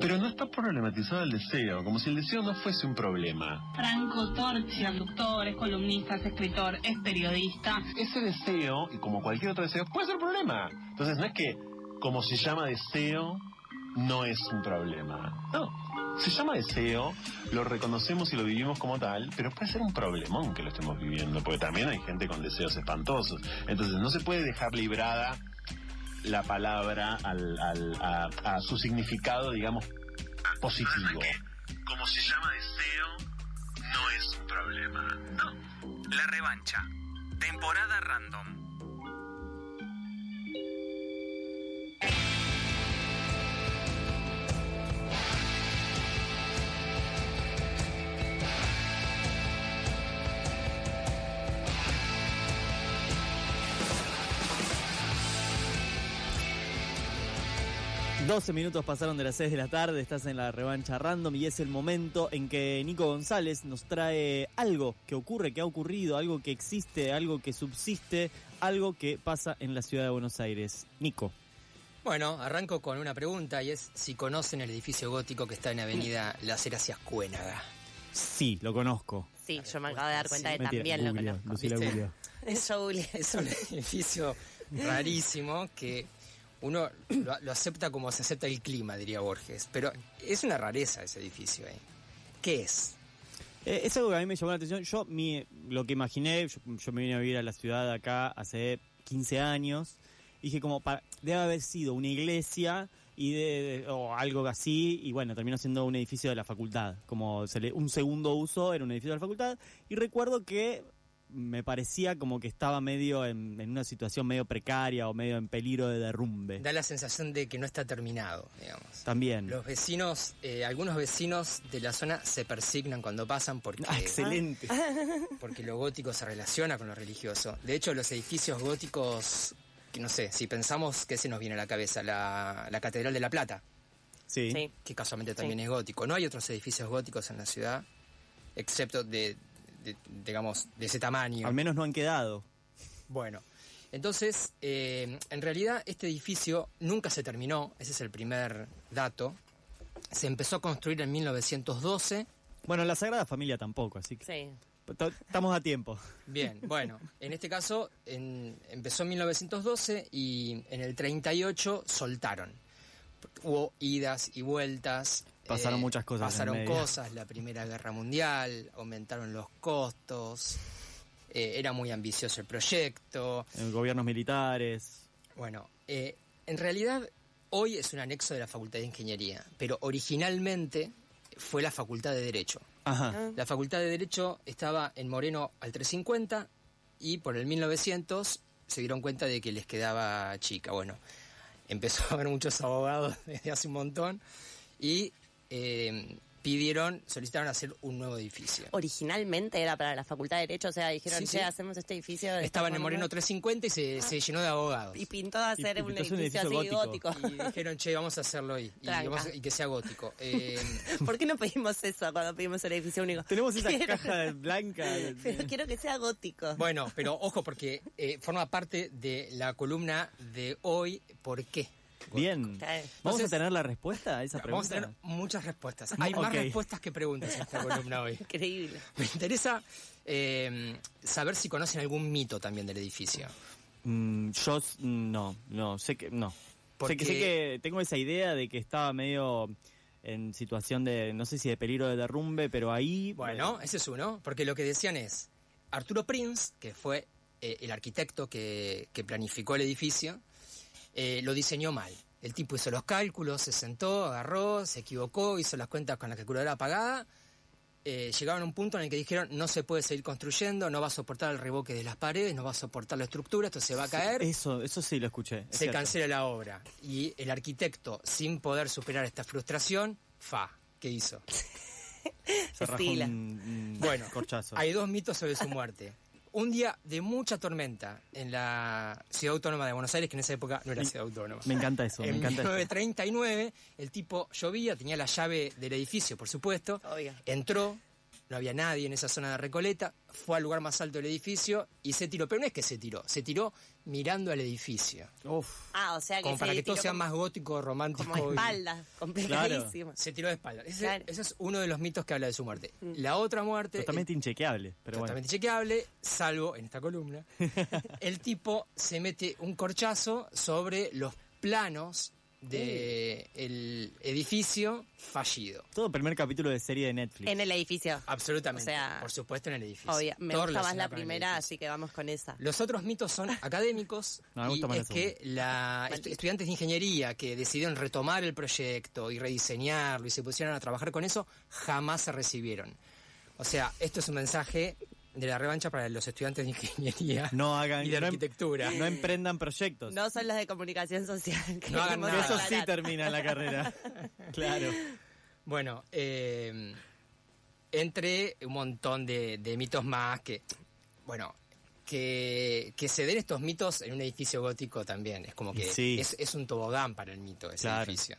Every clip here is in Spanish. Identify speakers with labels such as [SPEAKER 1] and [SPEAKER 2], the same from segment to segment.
[SPEAKER 1] Pero no está problematizado el deseo, como si el deseo no fuese un problema.
[SPEAKER 2] Franco Torchi, conductor, es columnista, es escritor, es periodista.
[SPEAKER 1] Ese deseo, y como cualquier otro deseo, puede ser un problema. Entonces no es que como se llama deseo, no es un problema. No, se llama deseo, lo reconocemos y lo vivimos como tal, pero puede ser un problemón que lo estemos viviendo, porque también hay gente con deseos espantosos. Entonces no se puede dejar librada la palabra al, al, a, a su significado, digamos, positivo. Como se llama deseo, no es un problema. No.
[SPEAKER 3] La revancha. Temporada random.
[SPEAKER 4] Doce minutos pasaron de las 6 de la tarde, estás en la revancha random y es el momento en que Nico González nos trae algo que ocurre, que ha ocurrido, algo que existe, algo que subsiste, algo que pasa en la ciudad de Buenos Aires. Nico.
[SPEAKER 5] Bueno, arranco con una pregunta y es si conocen el edificio gótico que está en Avenida Las Heras Cuénaga.
[SPEAKER 4] Sí, lo conozco.
[SPEAKER 6] Sí, yo me acabo de dar cuenta
[SPEAKER 5] Sí,
[SPEAKER 6] que
[SPEAKER 4] Mentira,
[SPEAKER 6] también lo conozco.
[SPEAKER 4] Lucila.
[SPEAKER 6] Eso.
[SPEAKER 5] Es un edificio rarísimo que uno lo, acepta como se acepta el clima, diría Borges. Pero es una rareza ese edificio. ¿eh? ¿Qué es?
[SPEAKER 4] Eh, es algo que a mí me llamó la atención. Yo mi, lo que imaginé, yo, me vine a vivir a la ciudad acá hace 15 años. Dije como, para, debe haber sido una iglesia y de- o algo así, y bueno, terminó siendo un edificio de la facultad. Como se le, un segundo uso era un edificio de la facultad. Y recuerdo que me parecía como que estaba medio en, en una situación medio precaria o medio en peligro de derrumbe.
[SPEAKER 5] Da la sensación de que no está terminado, digamos.
[SPEAKER 4] También.
[SPEAKER 5] Los vecinos, eh, algunos vecinos de la zona se persignan cuando pasan porque,
[SPEAKER 4] Ah, excelente.
[SPEAKER 5] porque lo gótico se relaciona con lo religioso. De hecho, los edificios góticos, que no sé, si pensamos que se nos viene a la cabeza, la, la Catedral de la Plata,
[SPEAKER 4] Sí.
[SPEAKER 6] Sí.
[SPEAKER 5] que casualmente también es gótico. No hay otros edificios góticos en la ciudad, excepto de, de- digamos, de ese tamaño.
[SPEAKER 4] Al menos no han quedado.
[SPEAKER 5] Bueno, entonces, eh, en realidad este edificio nunca se terminó, ese es el primer dato. Se empezó a construir en 1912.
[SPEAKER 4] Bueno, la Sagrada Familia tampoco, así que
[SPEAKER 6] Sí.
[SPEAKER 4] estamos a tiempo.
[SPEAKER 5] Bien, bueno, en este caso en- empezó en 1912 y en el 38 soltaron. Hubo idas y vueltas. Eh,
[SPEAKER 4] Pasaron muchas cosas en
[SPEAKER 5] Pasaron
[SPEAKER 4] medio.
[SPEAKER 5] cosas, la Primera Guerra Mundial, aumentaron los costos, eh, era muy ambicioso el proyecto.
[SPEAKER 4] En gobiernos militares.
[SPEAKER 5] Bueno, eh, en realidad hoy es un anexo de la Facultad de Ingeniería, pero originalmente fue la Facultad de Derecho.
[SPEAKER 4] Ajá.
[SPEAKER 5] La Facultad de Derecho estaba en Moreno al 350 y por el 1900 se dieron cuenta de que les quedaba chica. Bueno, empezó a haber muchos abogados desde hace un montón y eh, pidieron, solicitaron hacer un nuevo edificio.
[SPEAKER 6] Originalmente era para la Facultad de Derecho, o sea, dijeron,
[SPEAKER 5] Sí,
[SPEAKER 6] che, hacemos este edificio. de
[SPEAKER 5] Estaban
[SPEAKER 6] esta
[SPEAKER 5] en Moreno
[SPEAKER 6] forma".
[SPEAKER 5] 350 y se, se llenó de abogados.
[SPEAKER 6] Y pintó a hacer
[SPEAKER 4] Y
[SPEAKER 6] un edificio,
[SPEAKER 4] un edificio
[SPEAKER 6] así
[SPEAKER 4] gótico.
[SPEAKER 6] gótico.
[SPEAKER 5] Y dijeron, che, vamos a hacerlo ahí. Y,
[SPEAKER 6] Tranca.
[SPEAKER 5] vamos a- y que sea gótico. Eh,
[SPEAKER 6] ¿Por qué no pedimos eso cuando pedimos el edificio único?
[SPEAKER 4] Tenemos esa
[SPEAKER 6] Quiero-
[SPEAKER 4] caja blanca.
[SPEAKER 6] Pero quiero que sea gótico.
[SPEAKER 5] bueno, pero ojo, porque eh, forma parte de la columna de hoy. ¿Por qué?
[SPEAKER 4] Bien. ¿Vamos
[SPEAKER 5] Entonces-
[SPEAKER 4] a tener la respuesta a esa
[SPEAKER 5] Vamos
[SPEAKER 4] pregunta?
[SPEAKER 5] a tener muchas respuestas. Hay más respuestas que preguntas en esta columna hoy.
[SPEAKER 6] Increíble.
[SPEAKER 5] Me interesa eh, saber si conocen algún mito también del edificio.
[SPEAKER 4] Mm, yo no, no, sé que no. Sé
[SPEAKER 5] Porque-
[SPEAKER 4] que, sé que tengo esa idea de que estaba medio en situación de, no sé si de peligro de derrumbe, pero ahí...
[SPEAKER 5] Bueno,
[SPEAKER 4] eh,
[SPEAKER 5] ese es uno, porque lo que decían es, Arturo Prince, que fue eh, el arquitecto que, que planificó el edificio, eh, lo diseñó mal. El tipo hizo los cálculos, se sentó, agarró, se equivocó, hizo las cuentas con la calculadora apagada. eh, llegaron a un punto en el que dijeron no se puede seguir construyendo, no va a soportar el revoque de las paredes, no va a soportar la estructura, esto se va a caer
[SPEAKER 4] Eso, eso sí lo escuché. es
[SPEAKER 5] se
[SPEAKER 4] cierto.
[SPEAKER 5] cancela la obra. Y el arquitecto, sin poder superar esta frustración, fa, ¿qué hizo?
[SPEAKER 4] Se rajó
[SPEAKER 6] Estila.
[SPEAKER 4] un, un
[SPEAKER 5] Bueno,
[SPEAKER 4] corchazo.
[SPEAKER 5] hay dos mitos sobre su muerte. Un día de mucha tormenta en la ciudad autónoma de Buenos Aires, que en esa época no era
[SPEAKER 4] Me-
[SPEAKER 5] ciudad autónoma.
[SPEAKER 4] Me encanta eso, me
[SPEAKER 5] En
[SPEAKER 4] encanta eso.
[SPEAKER 5] 1939, el tipo llovía, tenía la llave del edificio, por supuesto,
[SPEAKER 6] Obvio.
[SPEAKER 5] entró, no había nadie en esa zona de Recoleta, fue al lugar más alto del edificio y se tiró. Pero no es que se tiró, se tiró mirando al edificio.
[SPEAKER 4] Uf.
[SPEAKER 6] Ah, o sea que
[SPEAKER 5] Como
[SPEAKER 6] se
[SPEAKER 5] para que todo sea más gótico, romántico.
[SPEAKER 6] Como
[SPEAKER 5] y-
[SPEAKER 6] espalda, complicadísimo.
[SPEAKER 5] Se tiró de espalda. Ese,
[SPEAKER 6] Claro.
[SPEAKER 5] ese es uno de los mitos que habla de su muerte. La otra muerte.
[SPEAKER 4] Totalmente inchequeable, pero bueno.
[SPEAKER 5] totalmente chequeable, salvo en esta columna. el tipo se mete un corchazo sobre los planos del el edificio fallido.
[SPEAKER 4] Todo primer capítulo de serie de Netflix.
[SPEAKER 6] En el edificio.
[SPEAKER 5] Absolutamente.
[SPEAKER 6] O sea,
[SPEAKER 5] por supuesto en el edificio.
[SPEAKER 6] Obvio. Me
[SPEAKER 5] Todo
[SPEAKER 6] gusta más la primera,
[SPEAKER 5] edificio.
[SPEAKER 6] así que vamos con esa.
[SPEAKER 5] Los otros mitos son académicos
[SPEAKER 4] No, me
[SPEAKER 5] y es que la estu- estudiantes de ingeniería que decidieron retomar el proyecto y rediseñarlo y se pusieron a trabajar con eso jamás se recibieron. O sea, esto es un mensaje de la revancha para los estudiantes de ingeniería
[SPEAKER 4] No hagan
[SPEAKER 5] y de
[SPEAKER 4] no em-
[SPEAKER 5] arquitectura.
[SPEAKER 4] No emprendan proyectos.
[SPEAKER 6] No son las de comunicación social. que
[SPEAKER 5] No hagan
[SPEAKER 6] queremos
[SPEAKER 5] nada.
[SPEAKER 4] Eso sí termina la carrera. claro.
[SPEAKER 5] Bueno, eh, entre un montón de, de mitos más que, bueno, que, que se den estos mitos en un edificio gótico también. Es como que
[SPEAKER 4] Sí.
[SPEAKER 5] es, es un tobogán para el mito ese
[SPEAKER 4] Claro.
[SPEAKER 5] edificio.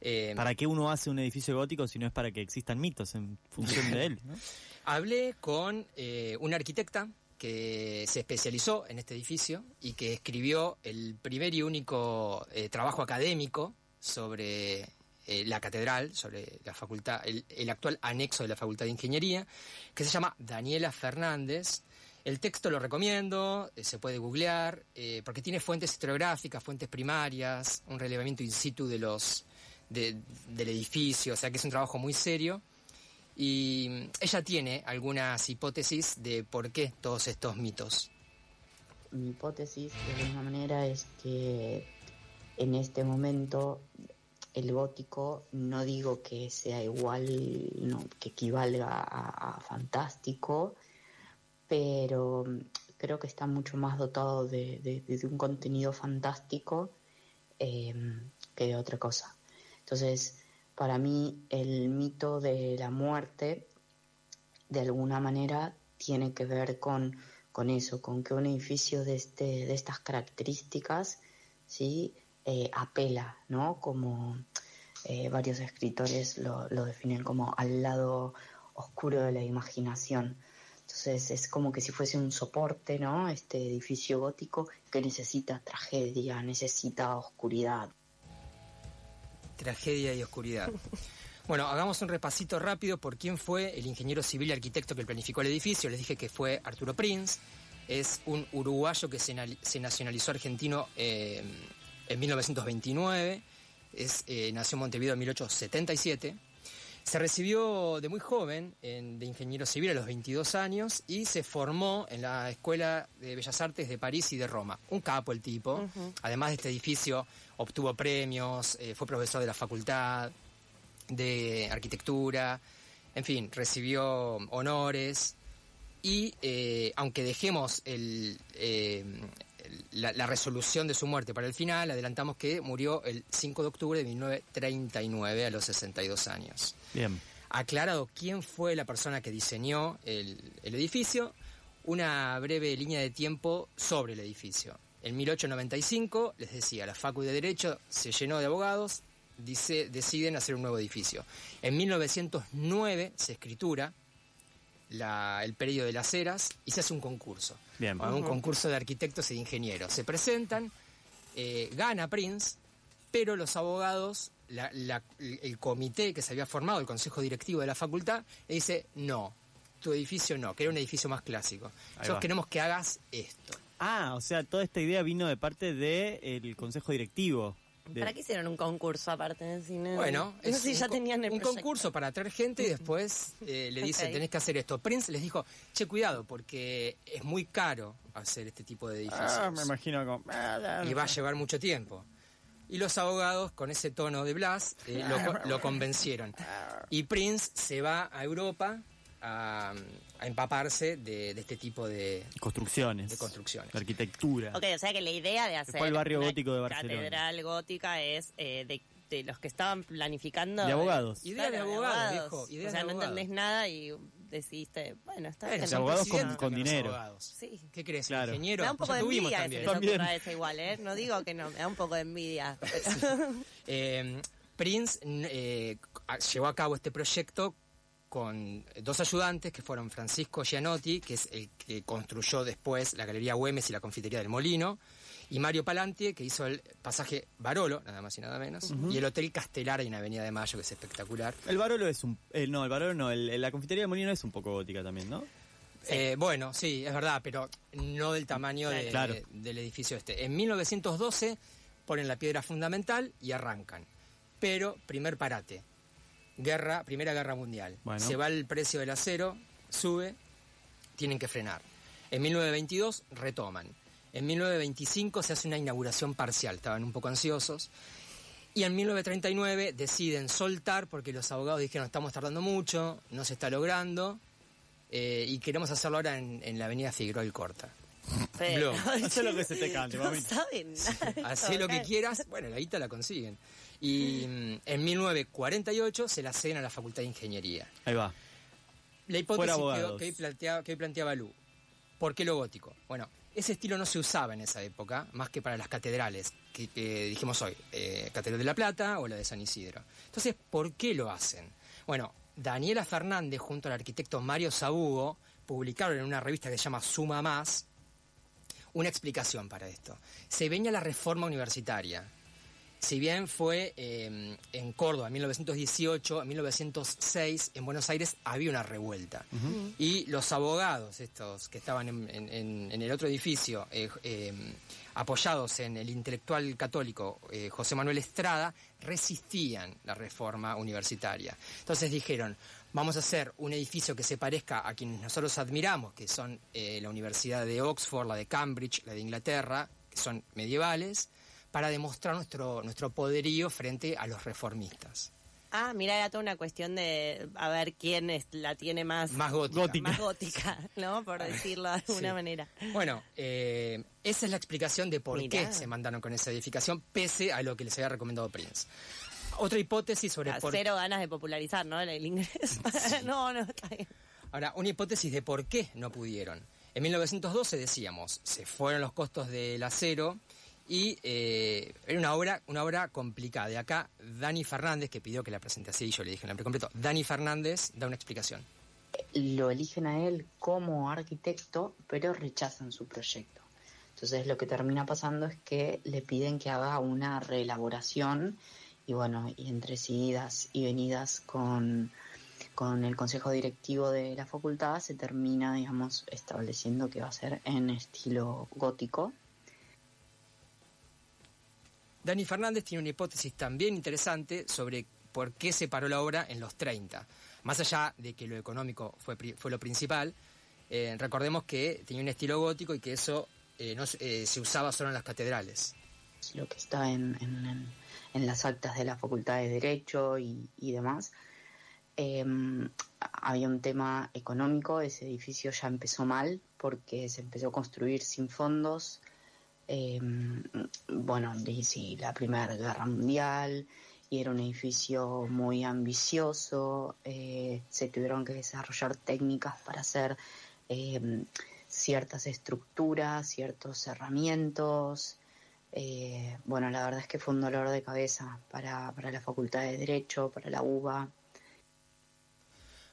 [SPEAKER 5] Eh,
[SPEAKER 4] ¿Para qué uno hace un edificio gótico si no es para que existan mitos en función de él? ¿no?
[SPEAKER 5] Hablé con eh, una arquitecta que se especializó en este edificio y que escribió el primer y único eh, trabajo académico sobre eh, la catedral, sobre la facultad, el, actual anexo de la Facultad de Ingeniería, que se llama Daniela Fernández. El texto lo recomiendo, se puede googlear, porque tiene fuentes historiográficas, fuentes primarias, un relevamiento in situ de los, de- del edificio, o sea que es un trabajo muy serio. Y ella tiene algunas hipótesis de por qué todos estos mitos.
[SPEAKER 7] Mi hipótesis, de alguna manera, es que en este momento el gótico, no digo que sea igual, no, que equivalga a, fantástico, pero mm, creo que está mucho más dotado de un contenido fantástico eh, que de otra cosa. Entonces, para mí, el mito de la muerte, de alguna manera, tiene que ver con, con eso, con que un edificio de, este, de estas características, ¿sí? Eh, apela, ¿no? Como eh, varios escritores lo, lo definen como al lado oscuro de la imaginación. Entonces es como que si fuese un soporte, ¿no? Este edificio gótico que necesita tragedia, necesita oscuridad.
[SPEAKER 5] Tragedia y oscuridad. Bueno, hagamos un repasito rápido por quién fue el ingeniero civil y arquitecto que planificó el edificio. Les dije que fue Arturo Prinz. Es un uruguayo que se, nali- se nacionalizó argentino eh, en 1929. Es, eh, nació en Montevideo en 1877. Se recibió de muy joven en- de ingeniero civil a los 22 años y se formó en la Escuela de Bellas Artes de París y de Roma. Un capo el tipo. Además de este edificio, obtuvo premios, eh, fue profesor de la facultad de arquitectura, en fin, recibió honores. Y eh, aunque dejemos el, eh, el- la, la resolución de su muerte para el final, adelantamos que murió el 5 de octubre de 1939 a los 62 años.
[SPEAKER 4] Bien.
[SPEAKER 5] Aclarado quién fue la persona que diseñó el, el edificio, una breve línea de tiempo sobre el edificio. En 1895, les decía, la Facu de Derecho se llenó de abogados, dice, deciden hacer un nuevo edificio. En 1909 se escritura la- el periodo de las eras y se hace un concurso.
[SPEAKER 4] Bien.
[SPEAKER 5] Un concurso de arquitectos y de ingenieros. Se presentan, eh, gana Prince, pero los abogados, la- la- el comité que se había formado, el consejo directivo de la facultad, le dice, no, tu edificio no, que era un edificio más clásico. Nosotros
[SPEAKER 4] va.
[SPEAKER 5] queremos que hagas esto.
[SPEAKER 4] Ah, o sea, toda esta idea vino de parte del consejo directivo. De-
[SPEAKER 6] ¿Para qué hicieron un concurso aparte de cine?
[SPEAKER 5] Bueno,
[SPEAKER 6] no sé si
[SPEAKER 5] un
[SPEAKER 6] ya tenían el
[SPEAKER 5] un
[SPEAKER 6] proyecto.
[SPEAKER 5] concurso para atraer gente y después eh, le dicen, tenés que hacer esto. Prince les dijo, che, cuidado, porque es muy caro hacer este tipo de edificios.
[SPEAKER 4] Ah, me imagino como... ah,
[SPEAKER 5] y va a llevar mucho tiempo. Y los abogados, con ese tono de Blas, eh, lo convencieron. Y Prince se va a Europa a, a empaparse de, de este tipo de,
[SPEAKER 4] Construcciones.
[SPEAKER 5] de construcciones.
[SPEAKER 4] de arquitectura.
[SPEAKER 6] Ok, o sea que la idea de hacer
[SPEAKER 4] al barrio
[SPEAKER 6] una
[SPEAKER 4] gótico de Barcelona.
[SPEAKER 6] catedral gótica es eh, de, de los que estaban planificando.
[SPEAKER 4] De abogados.
[SPEAKER 5] Idea de abogados, viejo. Idea
[SPEAKER 6] o sea,
[SPEAKER 5] de
[SPEAKER 6] no
[SPEAKER 5] abogados.
[SPEAKER 6] entendés nada y decidiste, bueno, está bien.
[SPEAKER 5] son
[SPEAKER 4] abogados con- dinero.
[SPEAKER 5] abogados.
[SPEAKER 6] Sí.
[SPEAKER 5] ¿Qué crees?
[SPEAKER 4] Claro.
[SPEAKER 5] Ingeniero.
[SPEAKER 6] Me da un poco
[SPEAKER 5] Ya
[SPEAKER 6] de
[SPEAKER 5] tuvimos
[SPEAKER 6] envidia
[SPEAKER 5] también.
[SPEAKER 4] También.
[SPEAKER 6] igual, ¿eh? No digo que no, me da un poco de envidia. pero-
[SPEAKER 5] Eh, Prince eh, llevó a cabo este proyecto con dos ayudantes que fueron Francisco Gianotti, que es el que construyó después la Galería Güemes y la Confitería del Molino, y Mario Palanti, que hizo el pasaje Barolo, nada más y nada menos, y el Hotel Castelar en Avenida de Mayo, que es espectacular.
[SPEAKER 4] El Barolo es un... eh, no, el Barolo no, el- la confitería de Molino es un poco gótica también, ¿no?
[SPEAKER 5] Eh, bueno, sí, es verdad, pero no del tamaño de-
[SPEAKER 4] Claro.
[SPEAKER 5] de- del edificio este. En 1912 ponen la piedra fundamental y arrancan. Pero, primer parate, guerra, Primera Guerra Mundial.
[SPEAKER 4] Bueno.
[SPEAKER 5] Se va el precio del acero, sube, tienen que frenar. En 1922 retoman. En 1925 se hace una inauguración parcial, estaban un poco ansiosos. Y en 1939 deciden soltar porque los abogados dijeron estamos tardando mucho, no se está logrando eh, y queremos hacerlo ahora en, en la avenida Figueroa y Corta.
[SPEAKER 6] Pero,
[SPEAKER 4] lo que se te cante,
[SPEAKER 6] no
[SPEAKER 4] mamita.
[SPEAKER 6] saben nada.
[SPEAKER 5] Hacé lo que quieras, bueno, la guita la consiguen. Y mm, en 1948 se la ceden a la Facultad de Ingeniería.
[SPEAKER 4] Ahí va.
[SPEAKER 5] La hipótesis que, que hoy planteaba, que planteaba Lu. ¿Por qué lo gótico? Bueno, ese estilo no se usaba en esa época, más que para las catedrales, que, que dijimos hoy, eh, Catedral de la Plata o la de San Isidro. Entonces, ¿por qué lo hacen? Bueno, Daniela Fernández junto al arquitecto Mario Sabugo publicaron en una revista que se llama Suma Más una explicación para esto. Se venía la reforma universitaria. Si bien fue eh, en Córdoba en 1918, en 1906 en Buenos Aires había una revuelta. Y los abogados, estos que estaban en, en- en- en el otro edificio, eh, eh, apoyados en el intelectual católico José Manuel Estrada, resistían la reforma universitaria. Entonces dijeron, vamos a hacer un edificio que se parezca a quienes nosotros admiramos, que son eh, la Universidad de Oxford, la de Cambridge, la de Inglaterra, que son medievales, para demostrar nuestro, nuestro poderío frente a los reformistas.
[SPEAKER 6] Ah, mira, era toda una cuestión de a ver quién es- la tiene más,
[SPEAKER 5] Más gótica.
[SPEAKER 4] Gótica.
[SPEAKER 6] más gótica, ¿no? Por decirlo de alguna
[SPEAKER 5] Sí.
[SPEAKER 6] manera.
[SPEAKER 5] Bueno, eh, esa es la explicación de por
[SPEAKER 6] Mirá.
[SPEAKER 5] qué se mandaron con esa edificación, pese a lo que les había recomendado Prince. Otra hipótesis sobre
[SPEAKER 6] Ah,
[SPEAKER 5] por
[SPEAKER 6] Cero ganas de popularizar, ¿no? El inglés. no, no, está bien.
[SPEAKER 5] Ahora, una hipótesis de por qué no pudieron. En 1912 decíamos, se fueron los costos del acero y eh, era una obra, una obra complicada. Y acá Dani Fernández, que pidió que la presente así, yo le dije el nombre completo, Dani Fernández da una explicación.
[SPEAKER 7] lo eligen a él como arquitecto, pero rechazan su proyecto. Entonces lo que termina pasando es que le piden que haga una reelaboración y bueno, y entre idas y venidas con, con el consejo directivo de la facultad se termina, digamos, estableciendo que va a ser en estilo gótico.
[SPEAKER 5] Dani Fernández tiene una hipótesis también interesante sobre por qué se paró la obra en los 30. Más allá de que lo económico fue, fue lo principal, eh, recordemos que tenía un estilo gótico y que eso eh, no, eh, se usaba solo en las catedrales.
[SPEAKER 7] Lo que está en, en- las actas de la Facultad de Derecho y, y demás. Eh, había un tema económico, ese edificio ya empezó mal porque se empezó a construir sin fondos. Eh, bueno, sí, la Primera Guerra Mundial, y era un edificio muy ambicioso, eh, se tuvieron que desarrollar técnicas para hacer eh, ciertas estructuras, ciertos cerramientos. Eh, bueno, la verdad es que fue un dolor de cabeza para, para la Facultad de Derecho, para la UBA.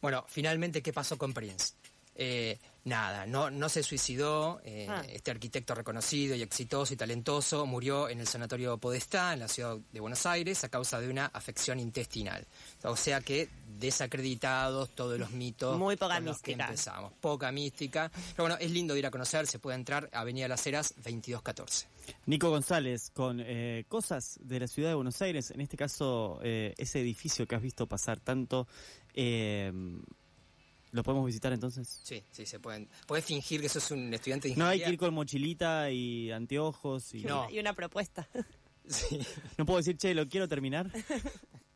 [SPEAKER 5] Bueno, finalmente, ¿qué pasó con Prince? Eh, nada, no, no se suicidó. eh,
[SPEAKER 6] Ah.
[SPEAKER 5] Este arquitecto reconocido y exitoso y talentoso murió en el Sanatorio Podestá, en la ciudad de Buenos Aires, a causa de una afección intestinal. O sea que desacreditados todos los mitos.
[SPEAKER 6] Muy poca
[SPEAKER 5] con los que
[SPEAKER 6] mística.
[SPEAKER 5] empezamos. Poca mística. Pero bueno, es lindo de ir a conocer, se puede entrar a Avenida Las Heras 2214.
[SPEAKER 4] Nico González, con eh, cosas de la ciudad de Buenos Aires, en este caso eh, ese edificio que has visto pasar tanto, eh, ¿lo podemos visitar entonces?
[SPEAKER 5] Sí, sí, se pueden. Puedes fingir que sos un estudiante de
[SPEAKER 4] No hay que ir con mochilita y anteojos y
[SPEAKER 5] No.
[SPEAKER 6] Y una propuesta.
[SPEAKER 5] Sí.
[SPEAKER 4] no puedo decir, che, lo quiero terminar.